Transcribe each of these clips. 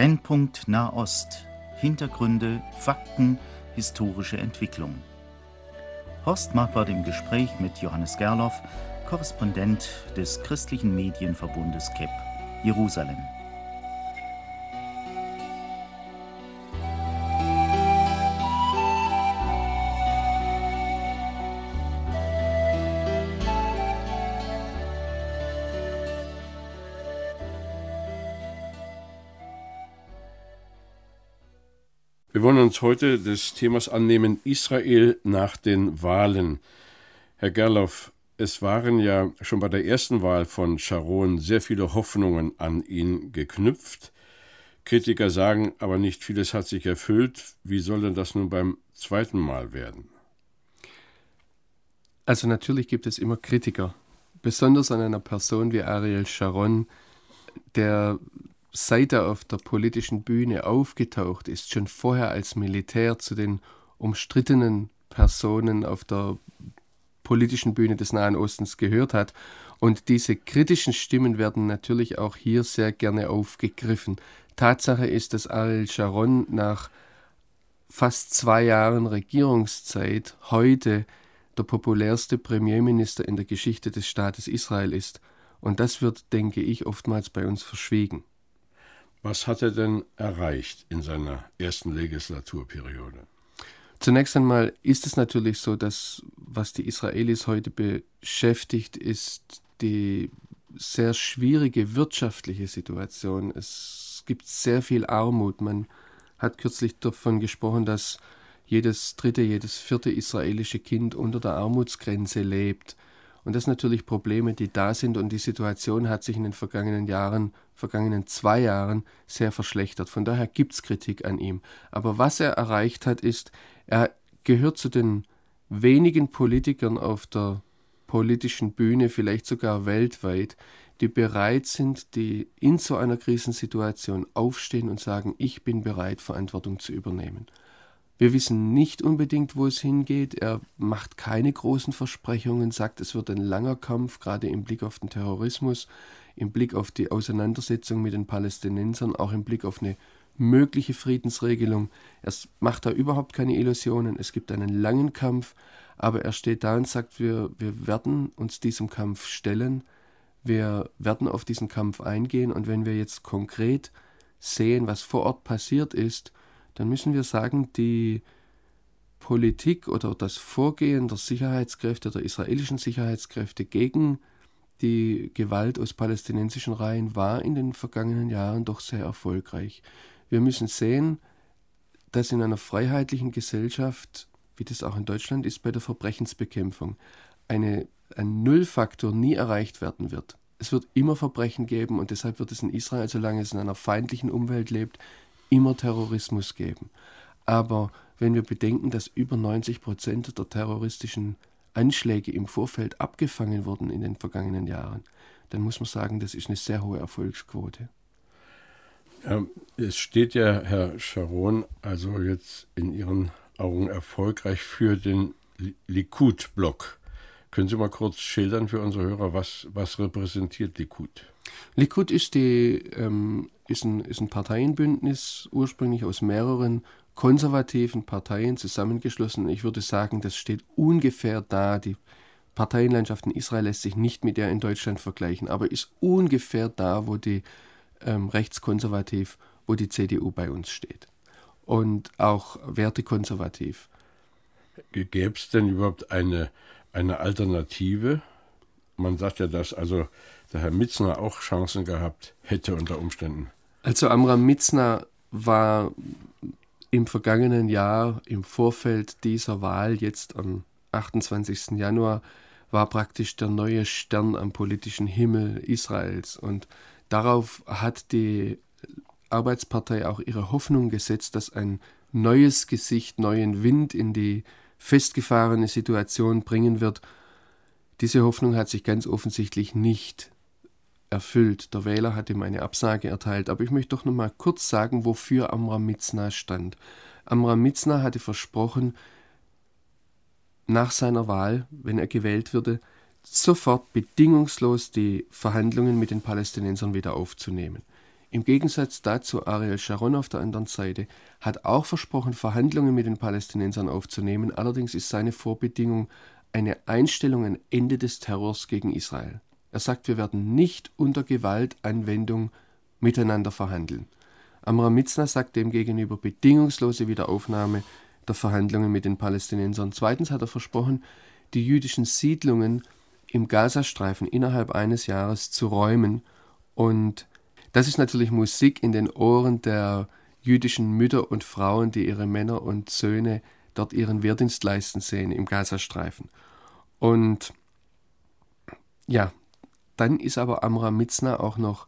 Brennpunkt Nahost. Hintergründe, Fakten, historische Entwicklung. Horst Marquardt im Gespräch mit Johannes Gerloff, Korrespondent des christlichen Medienverbundes KEP, Jerusalem. Wir wollen uns heute des Themas annehmen Israel nach den Wahlen. Herr Gerloff, es waren ja schon bei der ersten Wahl von Sharon sehr viele Hoffnungen an ihn geknüpft. Kritiker sagen aber nicht vieles hat sich erfüllt. Wie soll denn das nun beim zweiten Mal werden? Also natürlich gibt es immer Kritiker, besonders an einer Person wie Ariel Sharon, der seit er auf der politischen Bühne aufgetaucht ist, schon vorher als Militär zu den umstrittenen Personen auf der politischen Bühne des Nahen Ostens gehört hat. Und diese kritischen Stimmen werden natürlich auch hier sehr gerne aufgegriffen. Tatsache ist, dass Ariel Sharon nach fast zwei Jahren Regierungszeit heute der populärste Premierminister in der Geschichte des Staates Israel ist. Und das wird, denke ich, oftmals bei uns verschwiegen. Was hat er denn erreicht in seiner ersten Legislaturperiode? Zunächst einmal ist es natürlich so, dass was die Israelis heute beschäftigt, ist die sehr schwierige wirtschaftliche Situation. Es gibt sehr viel Armut. Man hat kürzlich davon gesprochen, dass jedes dritte, jedes vierte israelische Kind unter der Armutsgrenze lebt. Und das sind natürlich Probleme, die da sind und die Situation hat sich in den vergangenen Jahren, vergangenen zwei Jahren sehr verschlechtert. Von daher gibt es Kritik an ihm. Aber was er erreicht hat, ist, er gehört zu den wenigen Politikern auf der politischen Bühne, vielleicht sogar weltweit, die bereit sind, die in so einer Krisensituation aufstehen und sagen, ich bin bereit, Verantwortung zu übernehmen. Wir wissen nicht unbedingt, wo es hingeht. Er macht keine großen Versprechungen, sagt, es wird ein langer Kampf, gerade im Blick auf den Terrorismus, im Blick auf die Auseinandersetzung mit den Palästinensern, auch im Blick auf eine mögliche Friedensregelung. Er macht da überhaupt keine Illusionen. Es gibt einen langen Kampf, aber er steht da und sagt, wir, wir werden uns diesem Kampf stellen. Wir werden auf diesen Kampf eingehen und wenn wir jetzt konkret sehen, was vor Ort passiert ist, dann müssen wir sagen, die Politik oder das Vorgehen der Sicherheitskräfte, der israelischen Sicherheitskräfte gegen die Gewalt aus palästinensischen Reihen war in den vergangenen Jahren doch sehr erfolgreich. Wir müssen sehen, dass in einer freiheitlichen Gesellschaft, wie das auch in Deutschland ist bei der Verbrechensbekämpfung, eine, ein Nullfaktor nie erreicht werden wird. Es wird immer Verbrechen geben und deshalb wird es in Israel, solange es in einer feindlichen Umwelt lebt, immer Terrorismus geben. Aber wenn wir bedenken, dass über 90 Prozent der terroristischen Anschläge im Vorfeld abgefangen wurden in den vergangenen Jahren, dann muss man sagen, das ist eine sehr hohe Erfolgsquote. Ja, es steht ja, Herr Sharon, also jetzt in Ihren Augen erfolgreich für den Likud-Block. Können Sie mal kurz schildern für unsere Hörer, was, was repräsentiert Likud? Likud ist, die, ähm, ist, ein, ist ein Parteienbündnis, ursprünglich aus mehreren konservativen Parteien zusammengeschlossen. Ich würde sagen, das steht ungefähr da. Die Parteienlandschaft in Israel lässt sich nicht mit der in Deutschland vergleichen, aber ist ungefähr da, wo die ähm, rechtskonservativ, wo die CDU bei uns steht. Und auch wertekonservativ. Gäbe es denn überhaupt eine, eine Alternative? Man sagt ja, dass also der Herr Mitzner auch Chancen gehabt hätte unter Umständen. Also Amram Mitzner war im vergangenen Jahr im Vorfeld dieser Wahl, jetzt am 28. Januar, war praktisch der neue Stern am politischen Himmel Israels. Und darauf hat die Arbeitspartei auch ihre Hoffnung gesetzt, dass ein neues Gesicht, neuen Wind in die festgefahrene Situation bringen wird. Diese Hoffnung hat sich ganz offensichtlich nicht erfüllt. Der Wähler hat ihm eine Absage erteilt. Aber ich möchte doch noch mal kurz sagen, wofür Amram Mitzna stand. Amram Mitzna hatte versprochen, nach seiner Wahl, wenn er gewählt würde, sofort bedingungslos die Verhandlungen mit den Palästinensern wieder aufzunehmen. Im Gegensatz dazu Ariel Sharon auf der anderen Seite hat auch versprochen, Verhandlungen mit den Palästinensern aufzunehmen. Allerdings ist seine Vorbedingung eine Einstellung, ein Ende des Terrors gegen Israel. Er sagt, wir werden nicht unter Gewaltanwendung miteinander verhandeln. Amram Mitzna sagt demgegenüber bedingungslose Wiederaufnahme der Verhandlungen mit den Palästinensern. Zweitens hat er versprochen, die jüdischen Siedlungen im Gazastreifen innerhalb eines Jahres zu räumen. Und das ist natürlich Musik in den Ohren der jüdischen Mütter und Frauen, die ihre Männer und Söhne dort ihren Wehrdienst leisten sehen im Gazastreifen. Und ja, dann ist aber Amram Mitzna auch noch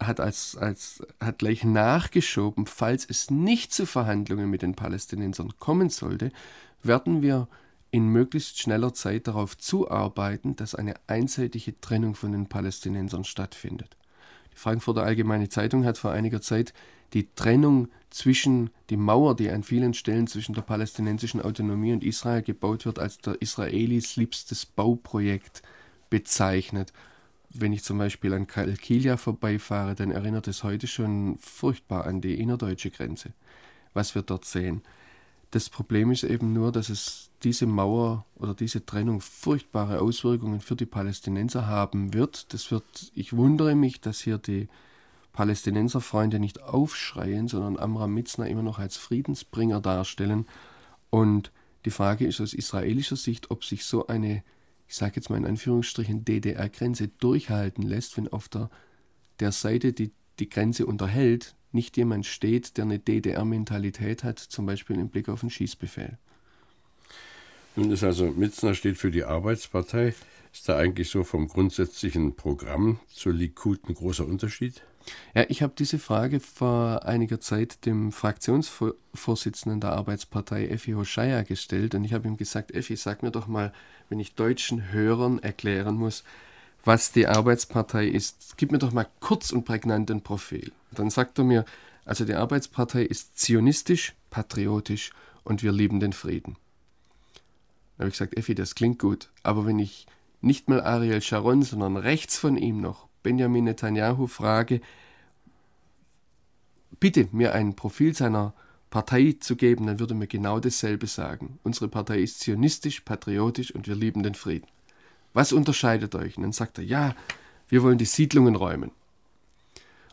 hat als, als hat gleich nachgeschoben, falls es nicht zu Verhandlungen mit den Palästinensern kommen sollte, werden wir in möglichst schneller Zeit darauf zuarbeiten, dass eine einseitige Trennung von den Palästinensern stattfindet. Die Frankfurter Allgemeine Zeitung hat vor einiger Zeit die Trennung zwischen die Mauer, die an vielen Stellen zwischen der palästinensischen Autonomie und Israel gebaut wird, als der Israelis liebstes Bauprojekt bezeichnet. Wenn ich zum Beispiel an Kalkilia vorbeifahre, dann erinnert es heute schon furchtbar an die innerdeutsche Grenze, was wir dort sehen. Das Problem ist eben nur, dass es diese Mauer oder diese Trennung furchtbare Auswirkungen für die Palästinenser haben wird. Das wird, ich wundere mich, dass hier die Palästinenserfreunde nicht aufschreien, sondern Amram Mitzner immer noch als Friedensbringer darstellen. Und die Frage ist aus israelischer Sicht, ob sich so eine, ich sage jetzt mal in Anführungsstrichen, DDR-Grenze durchhalten lässt, wenn auf der, der Seite, die die Grenze unterhält, nicht jemand steht, der eine DDR-Mentalität hat, zum Beispiel im Blick auf den Schießbefehl. Nun ist also Mitzner steht für die Arbeitspartei. Ist da eigentlich so vom grundsätzlichen Programm zur Likud ein großer Unterschied? Ja, ich habe diese Frage vor einiger Zeit dem Fraktionsvorsitzenden der Arbeitspartei, Effi Hoshaya, gestellt und ich habe ihm gesagt, Effi, sag mir doch mal, wenn ich deutschen Hörern erklären muss, was die Arbeitspartei ist. Gib mir doch mal kurz und prägnant ein Profil. Dann sagt er mir, also die Arbeitspartei ist zionistisch, patriotisch und wir lieben den Frieden. Dann habe ich gesagt, Effi, das klingt gut, aber wenn ich nicht mal Ariel Sharon, sondern rechts von ihm noch Benjamin Netanyahu frage, bitte mir ein Profil seiner Partei zu geben, dann würde mir genau dasselbe sagen. Unsere Partei ist zionistisch, patriotisch und wir lieben den Frieden. Was unterscheidet euch? Und dann sagt er, ja, wir wollen die Siedlungen räumen.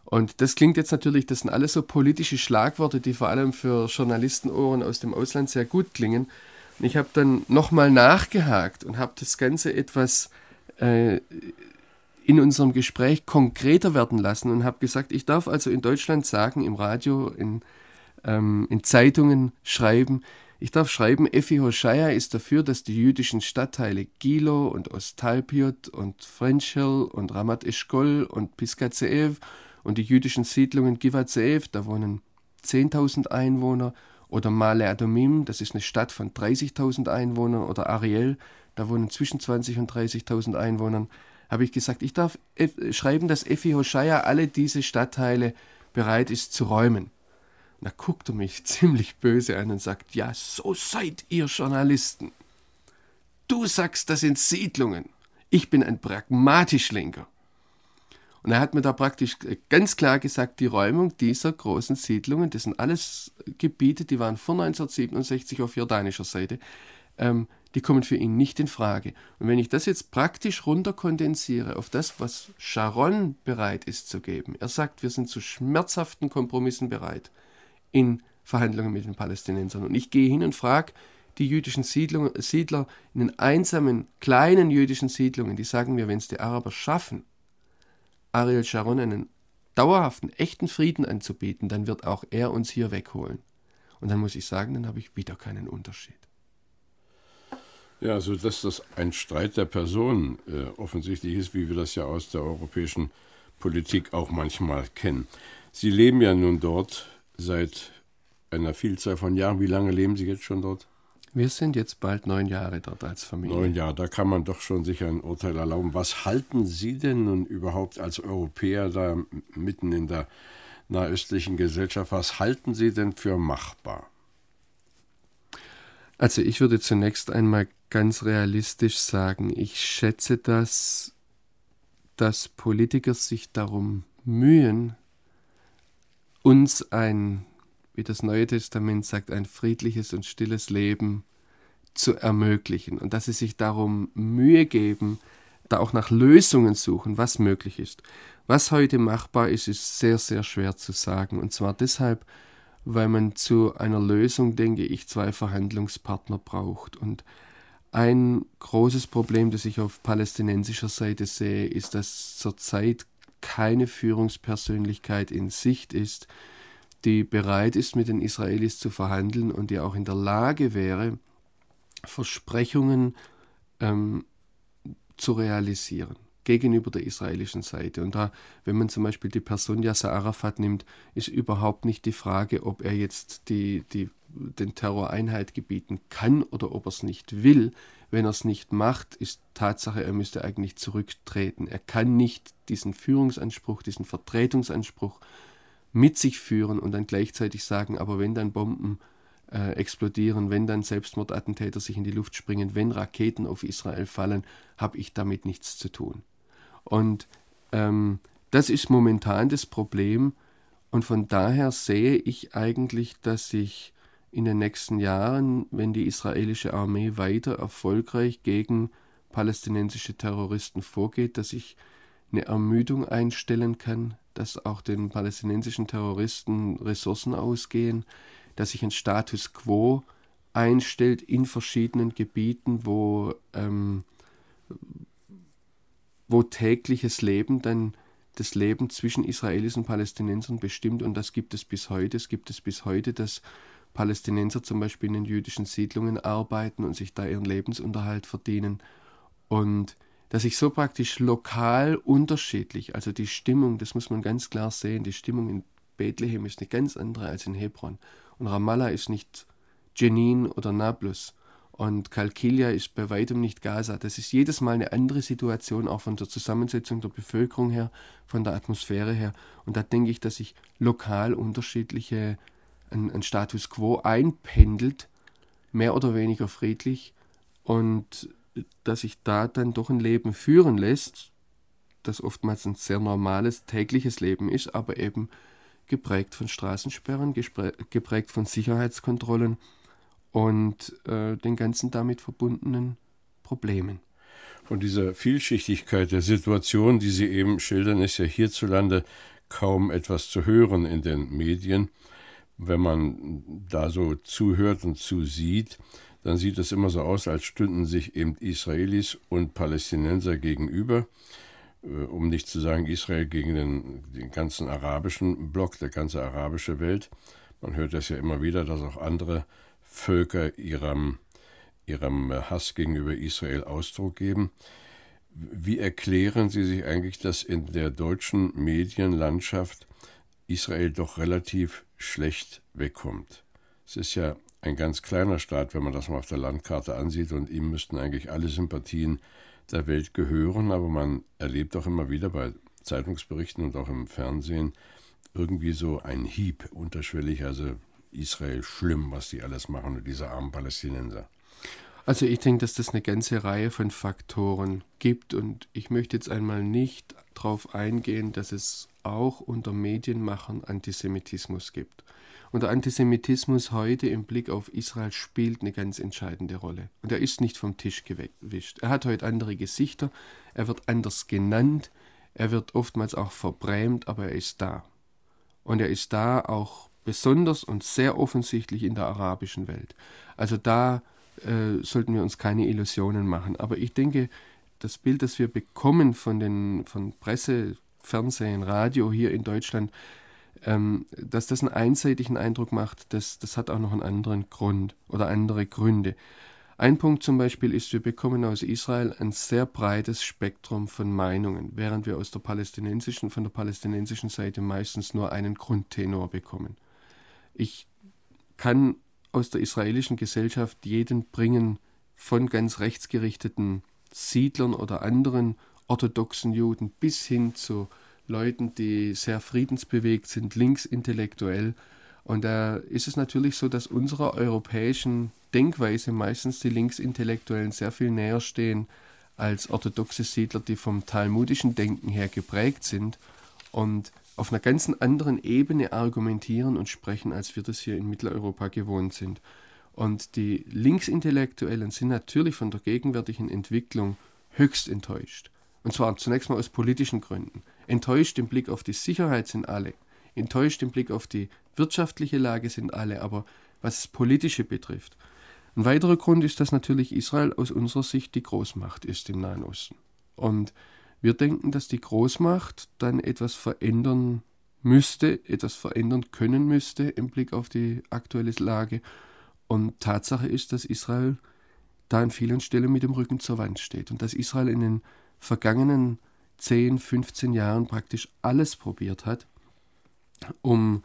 Und das klingt jetzt natürlich, das sind alles so politische Schlagworte, die vor allem für Journalistenohren aus dem Ausland sehr gut klingen. Ich habe dann nochmal nachgehakt und habe das Ganze etwas äh, in unserem Gespräch konkreter werden lassen und habe gesagt, ich darf also in Deutschland sagen, im Radio, in, ähm, in Zeitungen schreiben, ich darf schreiben, Effi Hoshaya ist dafür, dass die jüdischen Stadtteile Gilo und Ostalpiot und Frenchel und Ramat Eshkol und Piskatzeev und die jüdischen Siedlungen Givatzeev, da wohnen 10.000 Einwohner, oder Male Adomim, das ist eine Stadt von 30.000 Einwohnern, oder Ariel, da wohnen zwischen 20.000 und 30.000 Einwohnern, habe ich gesagt, ich darf schreiben, dass Effi Hoshaya alle diese Stadtteile bereit ist zu räumen. Da guckt er mich ziemlich böse an und sagt, ja, so seid ihr Journalisten. Du sagst, das sind Siedlungen. Ich bin ein Pragmatischlenker. Und er hat mir da praktisch ganz klar gesagt, die Räumung dieser großen Siedlungen, das sind alles Gebiete, die waren vor 1967 auf jordanischer Seite, ähm, die kommen für ihn nicht in Frage. Und wenn ich das jetzt praktisch runterkondensiere auf das, was Sharon bereit ist zu geben, er sagt, wir sind zu schmerzhaften Kompromissen bereit, in Verhandlungen mit den Palästinensern. Und ich gehe hin und frage die jüdischen Siedlungen, Siedler in den einsamen, kleinen jüdischen Siedlungen, die sagen mir, wenn es die Araber schaffen, Ariel Sharon einen dauerhaften, echten Frieden anzubieten, dann wird auch er uns hier wegholen. Und dann muss ich sagen, dann habe ich wieder keinen Unterschied. Ja, also dass das ein Streit der Personen äh, offensichtlich ist, wie wir das ja aus der europäischen Politik auch manchmal kennen. Sie leben ja nun dort seit einer Vielzahl von Jahren. Wie lange leben Sie jetzt schon dort? Wir sind jetzt bald neun Jahre dort als Familie. Neun Jahre, da kann man doch schon sicher ein Urteil erlauben. Was halten Sie denn nun überhaupt als Europäer da mitten in der nahöstlichen Gesellschaft? Was halten Sie denn für machbar? Also ich würde zunächst einmal ganz realistisch sagen, ich schätze das, dass Politiker sich darum mühen, uns ein, wie das Neue Testament sagt, ein friedliches und stilles Leben zu ermöglichen und dass sie sich darum Mühe geben, da auch nach Lösungen suchen, was möglich ist. Was heute machbar ist, ist sehr, sehr schwer zu sagen. Und zwar deshalb, weil man zu einer Lösung, denke ich, zwei Verhandlungspartner braucht. Und ein großes Problem, das ich auf palästinensischer Seite sehe, ist, dass zurzeit keine Führungspersönlichkeit in Sicht ist, die bereit ist, mit den Israelis zu verhandeln und die auch in der Lage wäre, Versprechungen ähm, zu realisieren gegenüber der israelischen Seite. Und da, wenn man zum Beispiel die Person Yasser Arafat nimmt, ist überhaupt nicht die Frage, ob er jetzt die, die, den Terror Einhalt gebieten kann oder ob er es nicht will. Wenn er es nicht macht, ist Tatsache, er müsste eigentlich zurücktreten. Er kann nicht diesen Führungsanspruch, diesen Vertretungsanspruch mit sich führen und dann gleichzeitig sagen, aber wenn dann Bomben äh, explodieren, wenn dann Selbstmordattentäter sich in die Luft springen, wenn Raketen auf Israel fallen, habe ich damit nichts zu tun. Und ähm, das ist momentan das Problem. Und von daher sehe ich eigentlich, dass sich in den nächsten Jahren, wenn die israelische Armee weiter erfolgreich gegen palästinensische Terroristen vorgeht, dass ich eine Ermüdung einstellen kann, dass auch den palästinensischen Terroristen Ressourcen ausgehen, dass sich ein Status quo einstellt in verschiedenen Gebieten, wo, ähm, wo tägliches Leben dann das Leben zwischen Israelis und Palästinensern bestimmt und das gibt es bis heute. Es gibt es bis heute, dass Palästinenser zum Beispiel in den jüdischen Siedlungen arbeiten und sich da ihren Lebensunterhalt verdienen und dass sich so praktisch lokal unterschiedlich, also die Stimmung, das muss man ganz klar sehen, die Stimmung in Bethlehem ist eine ganz andere als in Hebron und Ramallah ist nicht Jenin oder Nablus. Und Kalkilia ist bei weitem nicht Gaza. Das ist jedes Mal eine andere Situation, auch von der Zusammensetzung der Bevölkerung her, von der Atmosphäre her. Und da denke ich, dass sich lokal unterschiedliche, ein, ein Status quo einpendelt, mehr oder weniger friedlich, und dass sich da dann doch ein Leben führen lässt, das oftmals ein sehr normales tägliches Leben ist, aber eben geprägt von Straßensperren, geprägt von Sicherheitskontrollen und äh, den ganzen damit verbundenen Problemen. Von dieser Vielschichtigkeit der Situation, die Sie eben schildern, ist ja hierzulande kaum etwas zu hören in den Medien. Wenn man da so zuhört und zusieht, dann sieht es immer so aus, als stünden sich eben Israelis und Palästinenser gegenüber. Äh, um nicht zu sagen Israel gegen den, den ganzen arabischen Block, der ganze arabische Welt. Man hört das ja immer wieder, dass auch andere Völker ihrem, ihrem Hass gegenüber Israel Ausdruck geben. Wie erklären Sie sich eigentlich, dass in der deutschen Medienlandschaft Israel doch relativ schlecht wegkommt? Es ist ja ein ganz kleiner Staat, wenn man das mal auf der Landkarte ansieht, und ihm müssten eigentlich alle Sympathien der Welt gehören, aber man erlebt auch immer wieder bei Zeitungsberichten und auch im Fernsehen irgendwie so einen Hieb unterschwellig, also Israel schlimm, was die alles machen und diese armen Palästinenser. Also ich denke, dass das eine ganze Reihe von Faktoren gibt und ich möchte jetzt einmal nicht darauf eingehen, dass es auch unter Medienmachern Antisemitismus gibt. Und der Antisemitismus heute im Blick auf Israel spielt eine ganz entscheidende Rolle. Und er ist nicht vom Tisch gewischt. Er hat heute andere Gesichter, er wird anders genannt, er wird oftmals auch verbrämt, aber er ist da. Und er ist da auch besonders und sehr offensichtlich in der arabischen Welt. Also da äh, sollten wir uns keine Illusionen machen. Aber ich denke, das Bild, das wir bekommen von, den, von Presse, Fernsehen, Radio hier in Deutschland, ähm, dass das einen einseitigen Eindruck macht, das, das hat auch noch einen anderen Grund oder andere Gründe. Ein Punkt zum Beispiel ist, wir bekommen aus Israel ein sehr breites Spektrum von Meinungen, während wir aus der palästinensischen, von der palästinensischen Seite meistens nur einen Grundtenor bekommen. Ich kann aus der israelischen Gesellschaft jeden bringen, von ganz rechtsgerichteten Siedlern oder anderen orthodoxen Juden bis hin zu Leuten, die sehr friedensbewegt sind, linksintellektuell. Und da ist es natürlich so, dass unserer europäischen Denkweise meistens die Linksintellektuellen sehr viel näher stehen als orthodoxe Siedler, die vom talmudischen Denken her geprägt sind und auf einer ganz anderen Ebene argumentieren und sprechen, als wir das hier in Mitteleuropa gewohnt sind. Und die Linksintellektuellen sind natürlich von der gegenwärtigen Entwicklung höchst enttäuscht. Und zwar zunächst mal aus politischen Gründen. Enttäuscht im Blick auf die Sicherheit sind alle. Enttäuscht im Blick auf die wirtschaftliche Lage sind alle. Aber was das Politische betrifft. Ein weiterer Grund ist, dass natürlich Israel aus unserer Sicht die Großmacht ist im Nahen Osten. Und wir denken, dass die Großmacht dann etwas verändern müsste, etwas verändern können müsste im Blick auf die aktuelle Lage. Und Tatsache ist, dass Israel da an vielen Stellen mit dem Rücken zur Wand steht und dass Israel in den vergangenen 10, 15 Jahren praktisch alles probiert hat, um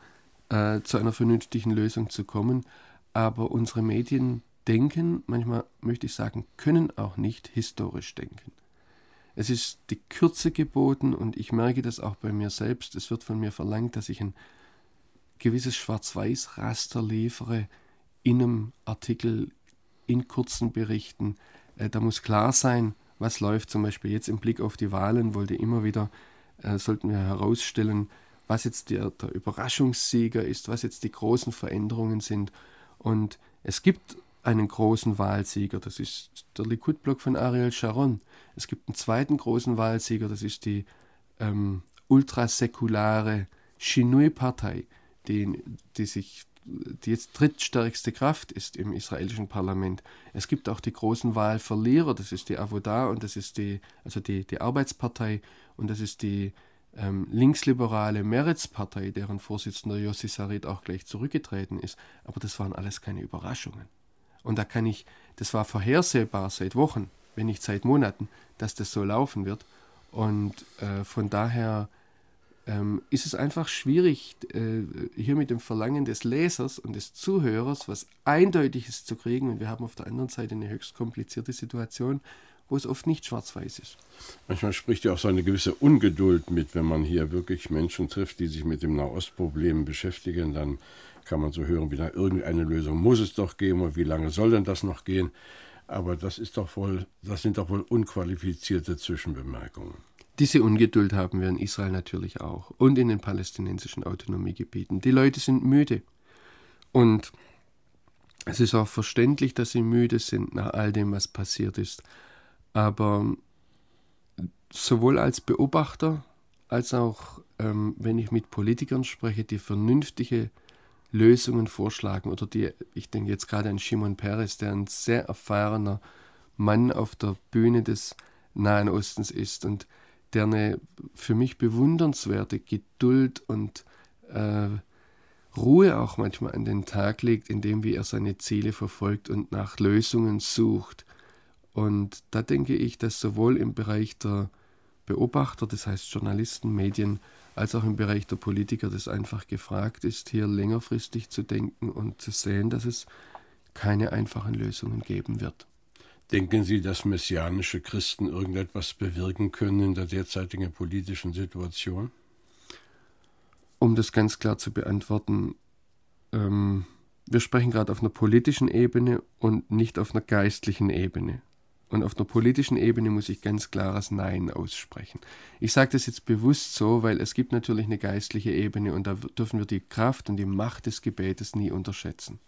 äh, zu einer vernünftigen Lösung zu kommen. Aber unsere Medien denken, manchmal möchte ich sagen, können auch nicht historisch denken. Es ist die Kürze geboten und ich merke das auch bei mir selbst. Es wird von mir verlangt, dass ich ein gewisses Schwarz-Weiß-Raster liefere in einem Artikel, in kurzen Berichten. Äh, da muss klar sein, was läuft. Zum Beispiel jetzt im Blick auf die Wahlen wollte immer wieder, äh, sollten wir herausstellen, was jetzt der, der Überraschungssieger ist, was jetzt die großen Veränderungen sind. Und es gibt einen großen Wahlsieger, das ist der Likud-Block von Ariel Sharon. Es gibt einen zweiten großen Wahlsieger, das ist die ähm, ultrasäkulare Shinui-Partei, die, die sich die jetzt drittstärkste Kraft ist im israelischen Parlament. Es gibt auch die großen Wahlverlierer, das ist die Avoda und das ist die, also die, die Arbeitspartei und das ist die ähm, linksliberale Meretz-Partei, deren Vorsitzender Yossi Sarit auch gleich zurückgetreten ist. Aber das waren alles keine Überraschungen. Und da kann ich, das war vorhersehbar seit Wochen, wenn nicht seit Monaten, dass das so laufen wird. Und äh, von daher ähm, ist es einfach schwierig, äh, hier mit dem Verlangen des Lesers und des Zuhörers was Eindeutiges zu kriegen. Und wir haben auf der anderen Seite eine höchst komplizierte Situation, wo es oft nicht schwarz-weiß ist. Manchmal spricht ja auch so eine gewisse Ungeduld mit, wenn man hier wirklich Menschen trifft, die sich mit dem Nahostproblem beschäftigen, dann kann man so hören, wieder irgendeine Lösung muss es doch geben und wie lange soll denn das noch gehen? Aber das ist doch wohl, das sind doch wohl unqualifizierte Zwischenbemerkungen. Diese Ungeduld haben wir in Israel natürlich auch und in den palästinensischen Autonomiegebieten. Die Leute sind müde. Und es ist auch verständlich, dass sie müde sind nach all dem, was passiert ist. Aber sowohl als Beobachter als auch, ähm, wenn ich mit Politikern spreche, die vernünftige Lösungen vorschlagen oder die, ich denke jetzt gerade an Shimon Peres, der ein sehr erfahrener Mann auf der Bühne des Nahen Ostens ist und der eine für mich bewundernswerte Geduld und äh, Ruhe auch manchmal an den Tag legt, indem wie er seine Ziele verfolgt und nach Lösungen sucht. Und da denke ich, dass sowohl im Bereich der Beobachter, das heißt Journalisten, Medien, als auch im Bereich der Politiker das einfach gefragt ist, hier längerfristig zu denken und zu sehen, dass es keine einfachen Lösungen geben wird. Denken Sie, dass messianische Christen irgendetwas bewirken können in der derzeitigen politischen Situation? Um das ganz klar zu beantworten, ähm, wir sprechen gerade auf einer politischen Ebene und nicht auf einer geistlichen Ebene. Und auf der politischen Ebene muss ich ganz klares Nein aussprechen. Ich sage das jetzt bewusst so, weil es gibt natürlich eine geistliche Ebene und da dürfen wir die Kraft und die Macht des Gebetes nie unterschätzen.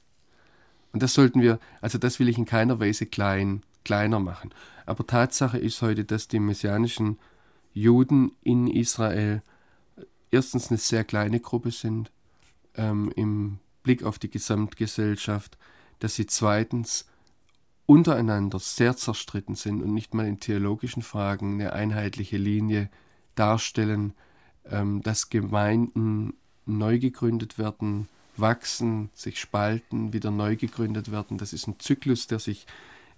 Und das sollten wir, also das will ich in keiner Weise klein, kleiner machen. Aber Tatsache ist heute, dass die messianischen Juden in Israel erstens eine sehr kleine Gruppe sind ähm, im Blick auf die Gesamtgesellschaft, dass sie zweitens untereinander sehr zerstritten sind und nicht mal in theologischen Fragen eine einheitliche Linie darstellen, ähm, dass Gemeinden neu gegründet werden, wachsen, sich spalten, wieder neu gegründet werden. Das ist ein Zyklus, der sich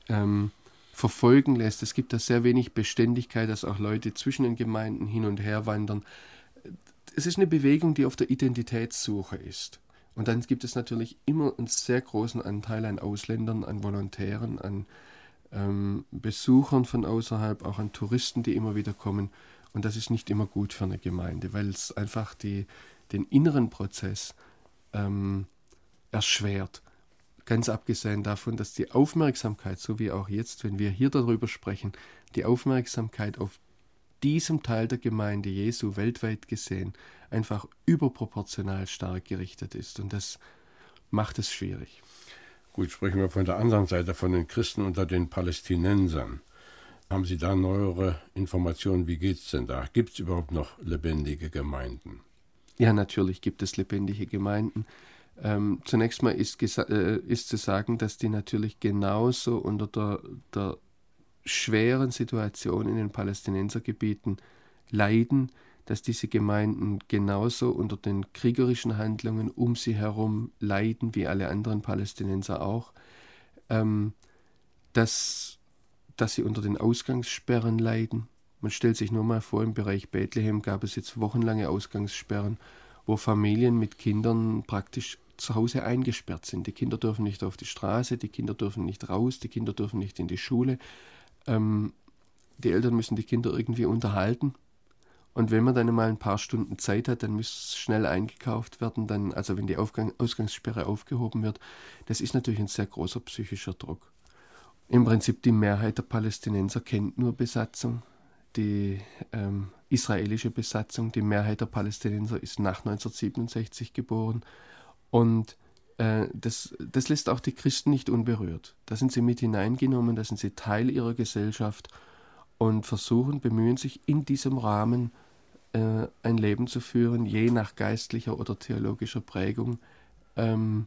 ähm, verfolgen lässt. Es gibt da sehr wenig Beständigkeit, dass auch Leute zwischen den Gemeinden hin und her wandern. Es ist eine Bewegung, die auf der Identitätssuche ist. Und dann gibt es natürlich immer einen sehr großen Anteil an Ausländern, an Volontären, an ähm, Besuchern von außerhalb, auch an Touristen, die immer wieder kommen. Und das ist nicht immer gut für eine Gemeinde, weil es einfach die, den inneren Prozess ähm, erschwert. Ganz abgesehen davon, dass die Aufmerksamkeit, so wie auch jetzt, wenn wir hier darüber sprechen, die Aufmerksamkeit auf diesem Teil der Gemeinde Jesu weltweit gesehen einfach überproportional stark gerichtet ist. Und das macht es schwierig. Gut, sprechen wir von der anderen Seite, von den Christen unter den Palästinensern. Haben Sie da neuere Informationen? Wie geht es denn da? Gibt es überhaupt noch lebendige Gemeinden? Ja, natürlich gibt es lebendige Gemeinden. Ähm, zunächst mal ist, äh, ist, zu sagen, dass die natürlich genauso unter der, der schweren Situation in den Palästinensergebieten leiden, dass diese Gemeinden genauso unter den kriegerischen Handlungen um sie herum leiden, wie alle anderen Palästinenser auch, ähm, dass, dass sie unter den Ausgangssperren leiden. Man stellt sich nur mal vor, im Bereich Bethlehem gab es jetzt wochenlange Ausgangssperren, wo Familien mit Kindern praktisch zu Hause eingesperrt sind. Die Kinder dürfen nicht auf die Straße, die Kinder dürfen nicht raus, die Kinder dürfen nicht in die Schule. Ähm, die Eltern müssen die Kinder irgendwie unterhalten. Und wenn man dann mal ein paar Stunden Zeit hat, dann muss schnell eingekauft werden, dann, also wenn die Aufgang, Ausgangssperre aufgehoben wird. Das ist natürlich ein sehr großer psychischer Druck. Im Prinzip die Mehrheit der Palästinenser kennt nur Besatzung. Die ähm, israelische Besatzung, die Mehrheit der Palästinenser ist nach 1967 geboren. Und äh, das, das lässt auch die Christen nicht unberührt. Da sind sie mit hineingenommen, da sind sie Teil ihrer Gesellschaft und versuchen, bemühen sich in diesem Rahmen äh, ein Leben zu führen, je nach geistlicher oder theologischer Prägung, ähm,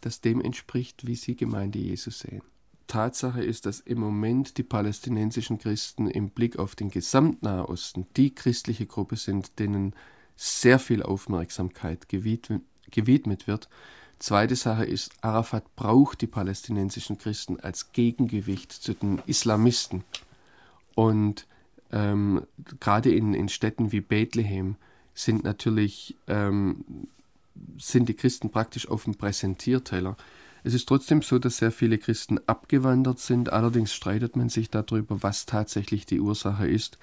das dem entspricht, wie sie Gemeinde Jesus sehen. Tatsache ist, dass im Moment die palästinensischen Christen im Blick auf den Gesamtnahosten die christliche Gruppe sind, denen sehr viel Aufmerksamkeit gewidmet, gewidmet wird. Zweite Sache ist, Arafat braucht die palästinensischen Christen als Gegengewicht zu den Islamisten. Und ähm, gerade in, in Städten wie Bethlehem sind natürlich ähm, sind die Christen praktisch auf dem Präsentierteller. Es ist trotzdem so, dass sehr viele Christen abgewandert sind. Allerdings streitet man sich darüber, was tatsächlich die Ursache ist.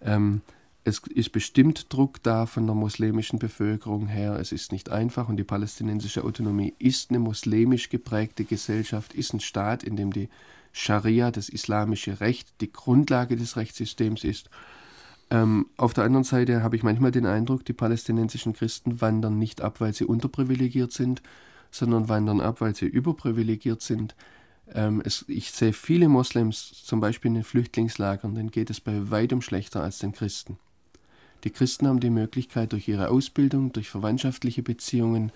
Ähm, es ist bestimmt Druck da von der muslimischen Bevölkerung her. Es ist nicht einfach und die palästinensische Autonomie ist eine muslimisch geprägte Gesellschaft, ist ein Staat, in dem die Scharia, das islamische Recht, die Grundlage des Rechtssystems ist. Ähm, auf der anderen Seite habe ich manchmal den Eindruck, die palästinensischen Christen wandern nicht ab, weil sie unterprivilegiert sind, sondern wandern ab, weil sie überprivilegiert sind. Ähm, es, ich sehe viele Moslems, zum Beispiel in den Flüchtlingslagern, denen geht es bei weitem schlechter als den Christen. Die Christen haben die Möglichkeit, durch ihre Ausbildung, durch verwandtschaftliche Beziehungen,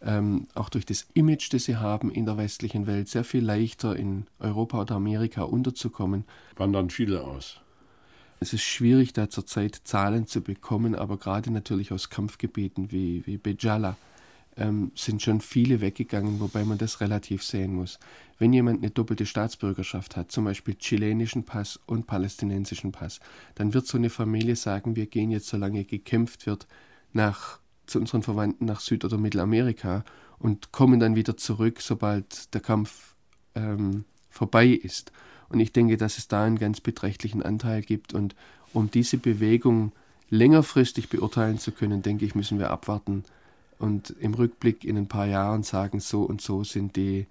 ähm, auch durch das Image, das sie haben in der westlichen Welt, sehr viel leichter in Europa oder Amerika unterzukommen. Wandern viele aus. Es ist schwierig, da zurzeit Zahlen zu bekommen, aber gerade natürlich aus Kampfgebieten wie, wie Bejala ähm, sind schon viele weggegangen, wobei man das relativ sehen muss. Wenn jemand eine doppelte Staatsbürgerschaft hat, zum Beispiel chilenischen Pass und palästinensischen Pass, dann wird so eine Familie sagen, wir gehen jetzt, solange gekämpft wird, nach zu unseren Verwandten nach Süd- oder Mittelamerika und kommen dann wieder zurück, sobald der Kampf ähm, vorbei ist. Und ich denke, dass es da einen ganz beträchtlichen Anteil gibt. Und um diese Bewegung längerfristig beurteilen zu können, denke ich, müssen wir abwarten und im Rückblick in ein paar Jahren sagen, so und so sind die,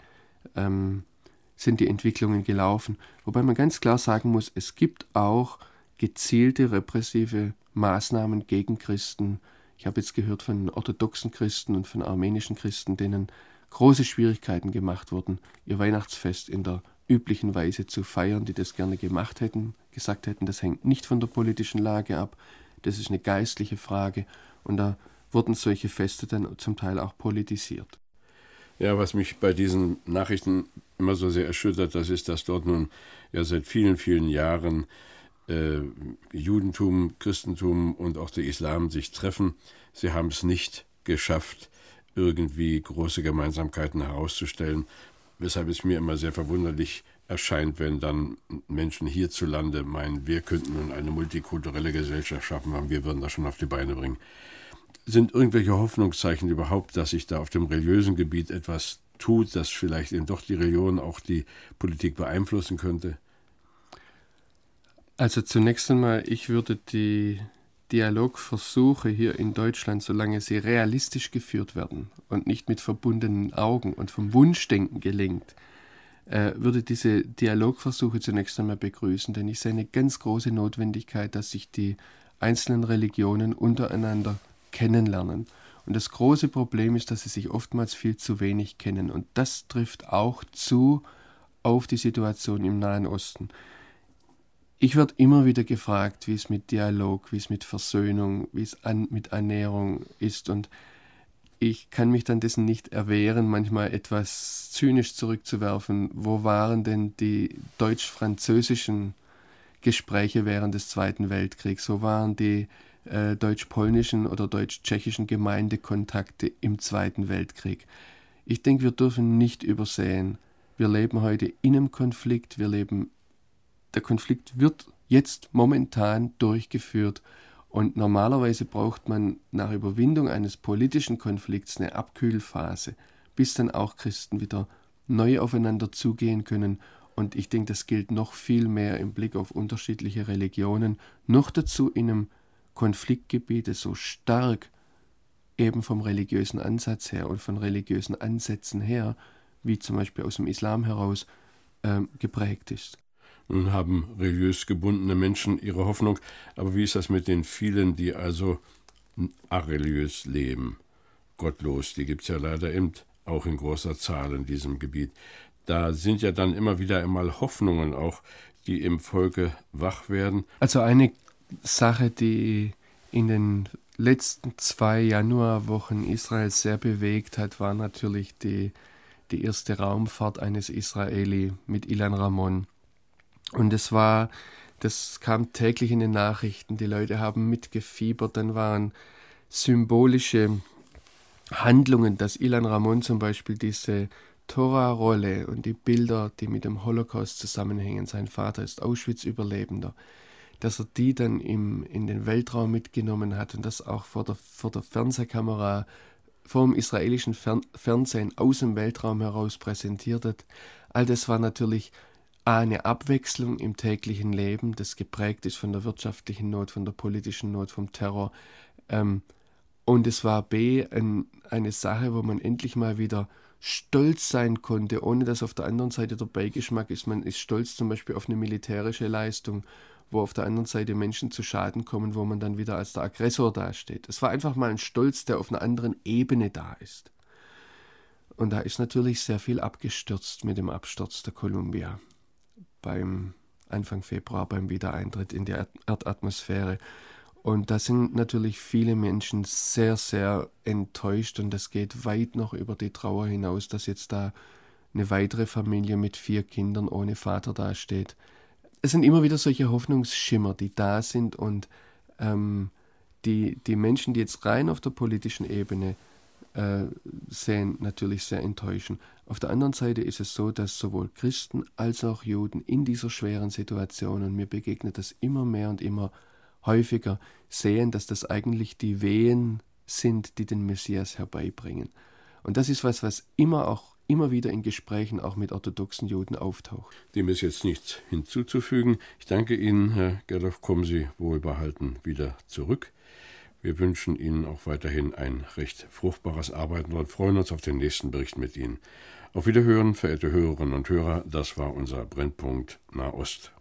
ähm, sind die Entwicklungen gelaufen. Wobei man ganz klar sagen muss, es gibt auch gezielte repressive Maßnahmen gegen Christen, ich habe jetzt gehört von orthodoxen Christen und von armenischen Christen, denen große Schwierigkeiten gemacht wurden, ihr Weihnachtsfest in der üblichen Weise zu feiern, die das gerne gemacht hätten, gesagt hätten, das hängt nicht von der politischen Lage ab, das ist eine geistliche Frage. Und da wurden solche Feste dann zum Teil auch politisiert. Ja, was mich bei diesen Nachrichten immer so sehr erschüttert, das ist, dass dort nun ja seit vielen, vielen Jahren äh, Judentum, Christentum und auch der Islam sich treffen. Sie haben es nicht geschafft, irgendwie große Gemeinsamkeiten herauszustellen, weshalb es mir immer sehr verwunderlich erscheint, wenn dann Menschen hierzulande meinen, wir könnten nun eine multikulturelle Gesellschaft schaffen, wir würden das schon auf die Beine bringen. Sind irgendwelche Hoffnungszeichen überhaupt, dass sich da auf dem religiösen Gebiet etwas tut, dass vielleicht eben doch die Religion auch die Politik beeinflussen könnte? Also zunächst einmal, ich würde die Dialogversuche hier in Deutschland, solange sie realistisch geführt werden und nicht mit verbundenen Augen und vom Wunschdenken gelenkt, äh, würde diese Dialogversuche zunächst einmal begrüßen, denn ich sehe eine ganz große Notwendigkeit, dass sich die einzelnen Religionen untereinander kennenlernen. Und das große Problem ist, dass sie sich oftmals viel zu wenig kennen. Und das trifft auch zu auf die Situation im Nahen Osten. Ich werde immer wieder gefragt, wie es mit Dialog, wie es mit Versöhnung, wie es an, mit Annäherung ist. Und ich kann mich dann dessen nicht erwehren, manchmal etwas zynisch zurückzuwerfen. Wo waren denn die deutsch-französischen Gespräche während des Zweiten Weltkriegs? Wo waren die äh, deutsch-polnischen oder deutsch-tschechischen Gemeindekontakte im Zweiten Weltkrieg? Ich denke, wir dürfen nicht übersehen, wir leben heute in einem Konflikt, wir leben, der Konflikt wird jetzt momentan durchgeführt und normalerweise braucht man nach Überwindung eines politischen Konflikts eine Abkühlphase, bis dann auch Christen wieder neu aufeinander zugehen können. Und ich denke, das gilt noch viel mehr im Blick auf unterschiedliche Religionen, noch dazu in einem Konfliktgebiet, das so stark eben vom religiösen Ansatz her und von religiösen Ansätzen her, wie zum Beispiel aus dem Islam heraus, äh, geprägt ist. Nun haben religiös gebundene Menschen ihre Hoffnung, aber wie ist das mit den vielen, die also areligiös leben? Gottlos, die gibt es ja leider eben auch in großer Zahl in diesem Gebiet. Da sind ja dann immer wieder einmal Hoffnungen auch, die im Volke wach werden. Also eine Sache, die in den letzten zwei Januarwochen Israel sehr bewegt hat, war natürlich die, die erste Raumfahrt eines Israeli mit Ilan Ramon. Und es war, das kam täglich in den Nachrichten, die Leute haben mitgefiebert, dann waren symbolische Handlungen, dass Ilan Ramon zum Beispiel diese Tora-Rolle und die Bilder, die mit dem Holocaust zusammenhängen, sein Vater ist Auschwitz-Überlebender, dass er die dann im, in den Weltraum mitgenommen hat und das auch vor der, vor der Fernsehkamera, vor dem israelischen Fern Fernsehen aus dem Weltraum heraus präsentiert hat. All das war natürlich eine Abwechslung im täglichen Leben, das geprägt ist von der wirtschaftlichen Not, von der politischen Not, vom Terror. Ähm, und es war B, ein, eine Sache, wo man endlich mal wieder stolz sein konnte, ohne dass auf der anderen Seite der Beigeschmack ist. Man ist stolz zum Beispiel auf eine militärische Leistung, wo auf der anderen Seite Menschen zu Schaden kommen, wo man dann wieder als der Aggressor dasteht. Es war einfach mal ein Stolz, der auf einer anderen Ebene da ist. Und da ist natürlich sehr viel abgestürzt mit dem Absturz der Columbia beim Anfang Februar beim Wiedereintritt in die Erdatmosphäre. Und da sind natürlich viele Menschen sehr, sehr enttäuscht und das geht weit noch über die Trauer hinaus, dass jetzt da eine weitere Familie mit vier Kindern ohne Vater dasteht. Es sind immer wieder solche Hoffnungsschimmer, die da sind und ähm, die, die Menschen, die jetzt rein auf der politischen Ebene äh, sehen, natürlich sehr enttäuschen. Auf der anderen Seite ist es so, dass sowohl Christen als auch Juden in dieser schweren Situation, und mir begegnet das immer mehr und immer häufiger, sehen, dass das eigentlich die Wehen sind, die den Messias herbeibringen. Und das ist was, was immer auch immer wieder in Gesprächen auch mit orthodoxen Juden auftaucht. Dem ist jetzt nichts hinzuzufügen. Ich danke Ihnen, Herr Gerloff. Kommen Sie wohlbehalten wieder zurück. Wir wünschen Ihnen auch weiterhin ein recht fruchtbares Arbeiten und freuen uns auf den nächsten Bericht mit Ihnen. Auf Wiederhören, verehrte Hörerinnen und Hörer, das war unser Brennpunkt Nahost.